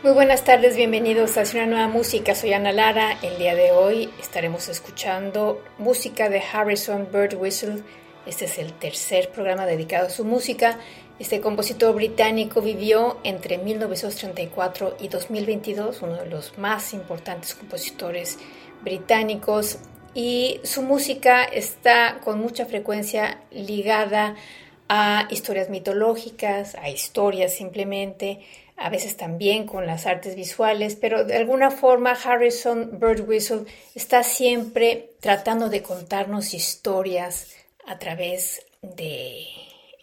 Muy buenas tardes, bienvenidos a una nueva música. Soy Ana Lara. El día de hoy estaremos escuchando música de Harrison Bird Whistle. Este es el tercer programa dedicado a su música. Este compositor británico vivió entre 1934 y 2022, uno de los más importantes compositores británicos, y su música está con mucha frecuencia ligada a historias mitológicas, a historias simplemente, a veces también con las artes visuales, pero de alguna forma Harrison Birdwhistle está siempre tratando de contarnos historias a través de,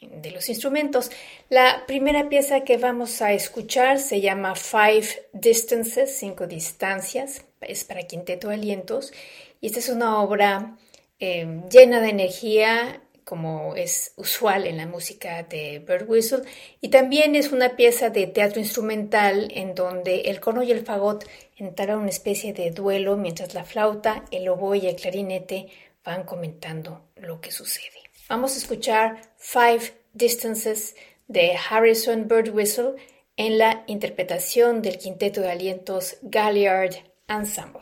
de los instrumentos. La primera pieza que vamos a escuchar se llama Five Distances, cinco distancias, es para quinteto alientos, y esta es una obra eh, llena de energía, como es usual en la música de Bird Whistle, y también es una pieza de teatro instrumental en donde el corno y el fagot entablan una especie de duelo mientras la flauta, el oboe y el clarinete van comentando lo que sucede. Vamos a escuchar Five Distances de Harrison Bird Whistle en la interpretación del quinteto de alientos Galliard Ensemble.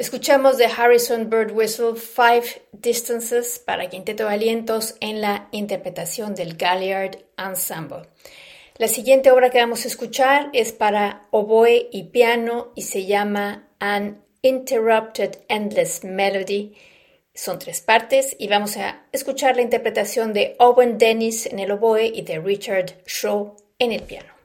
Escuchamos de Harrison Bird Whistle Five Distances para quinteto de alientos en la interpretación del Galliard Ensemble. La siguiente obra que vamos a escuchar es para oboe y piano y se llama An Interrupted Endless Melody. Son tres partes y vamos a escuchar la interpretación de Owen Dennis en el oboe y de Richard Shaw en el piano.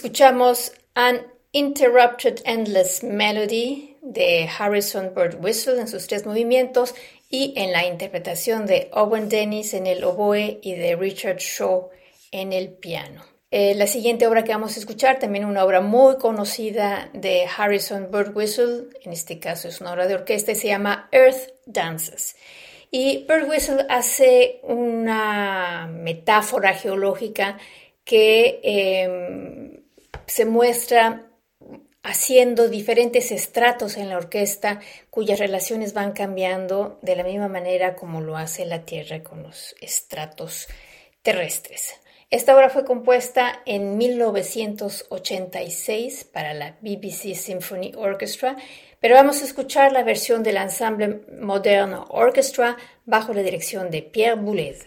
Escuchamos An Interrupted Endless Melody de Harrison Bird Whistle en sus tres movimientos y en la interpretación de Owen Dennis en el oboe y de Richard Shaw en el piano. Eh, la siguiente obra que vamos a escuchar, también una obra muy conocida de Harrison Bird Whistle, en este caso es una obra de orquesta, y se llama Earth Dances. Y Bird Whistle hace una metáfora geológica que em, se muestra haciendo diferentes estratos en la orquesta cuyas relaciones van cambiando de la misma manera como lo hace la Tierra con los estratos terrestres. Esta obra fue compuesta en 1986 para la BBC Symphony Orchestra, pero vamos a escuchar la versión del ensemble Modern Orchestra bajo la dirección de Pierre Boulez.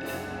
Bye.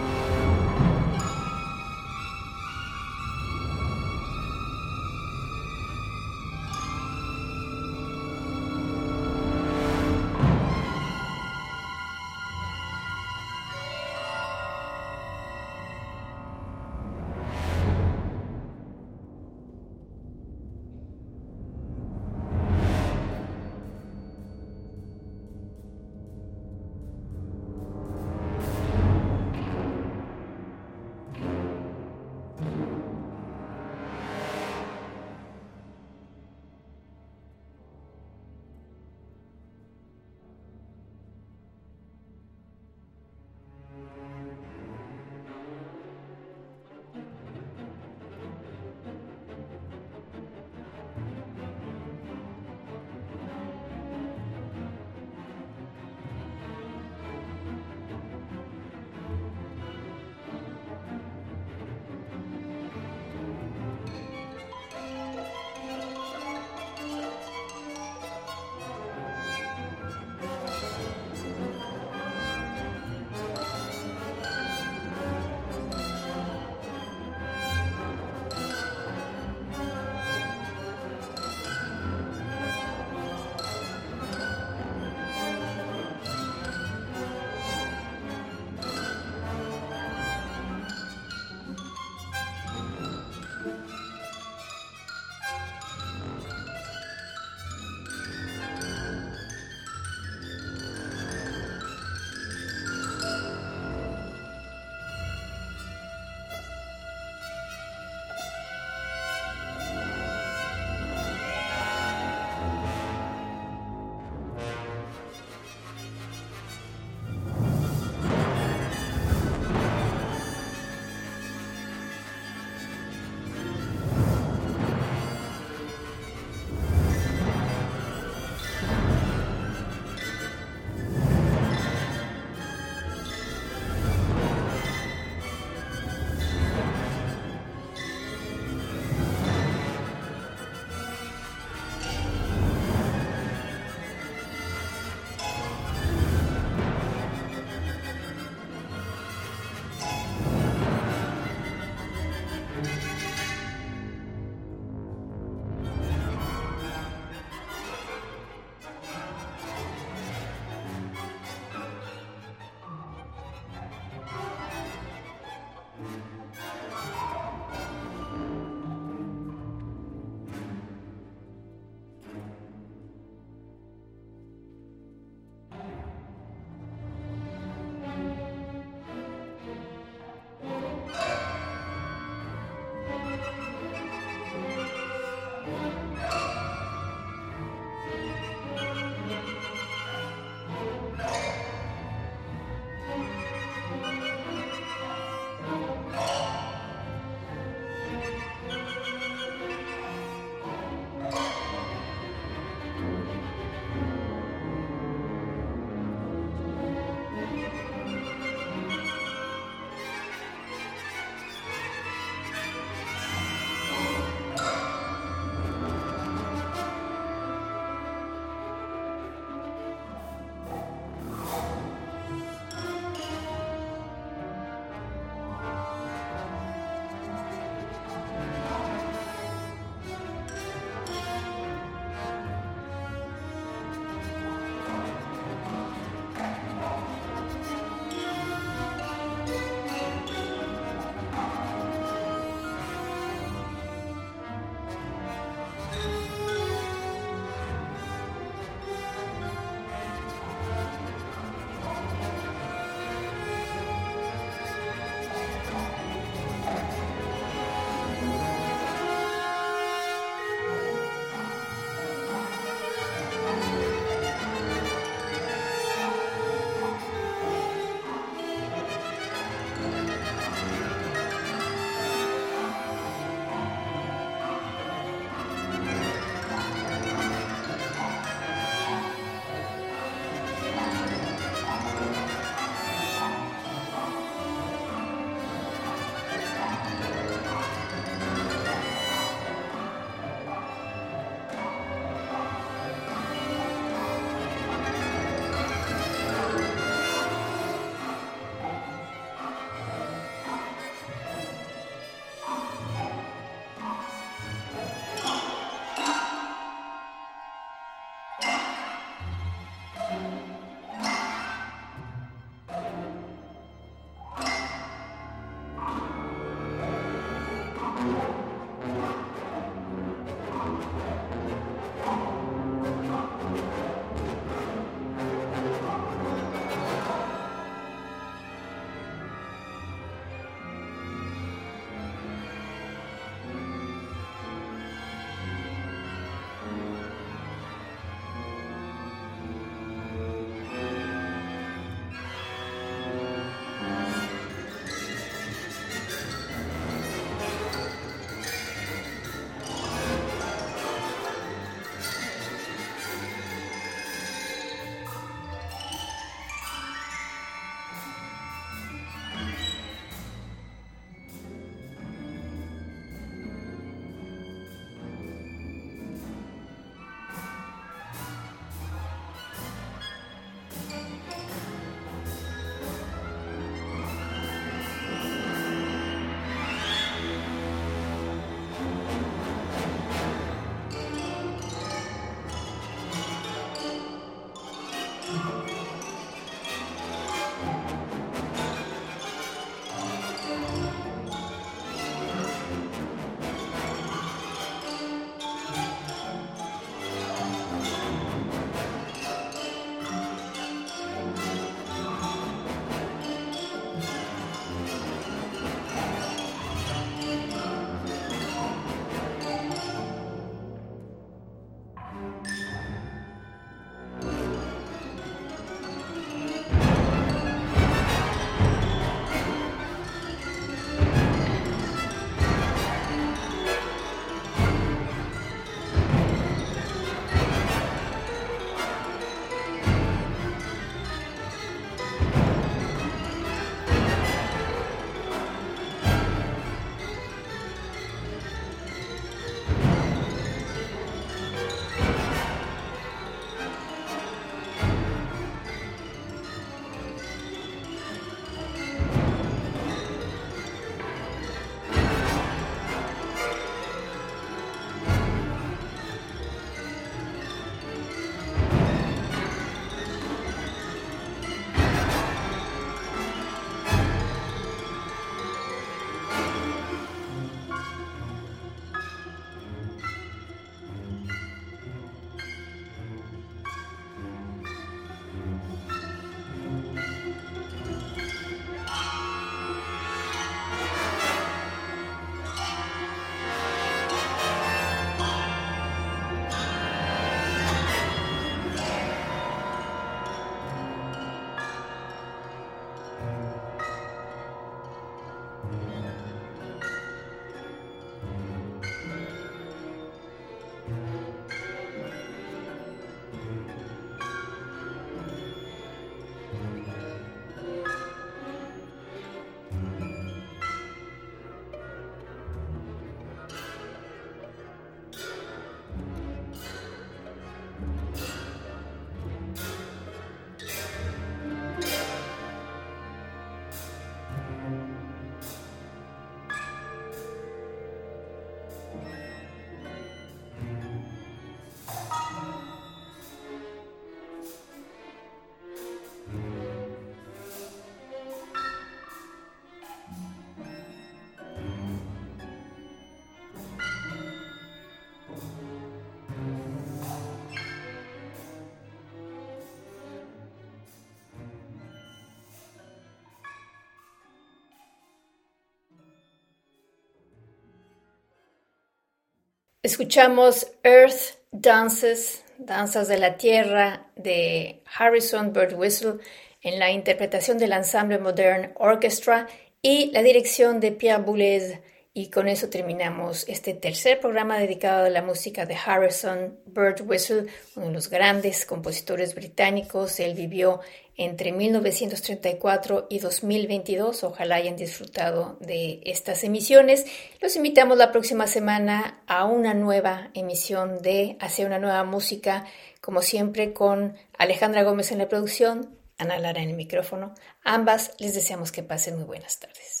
Escuchamos Earth Dances, Danzas de la Tierra de Harrison Bird Whistle en la interpretación del Ensemble Modern Orchestra y la dirección de Pierre Boulez y con eso terminamos este tercer programa dedicado a la música de Harrison Bird Whistle, uno de los grandes compositores británicos. Él vivió entre 1934 y 2022. Ojalá hayan disfrutado de estas emisiones. Los invitamos la próxima semana a una nueva emisión de Hacia una nueva música, como siempre con Alejandra Gómez en la producción, Ana Lara en el micrófono. Ambas les deseamos que pasen muy buenas tardes.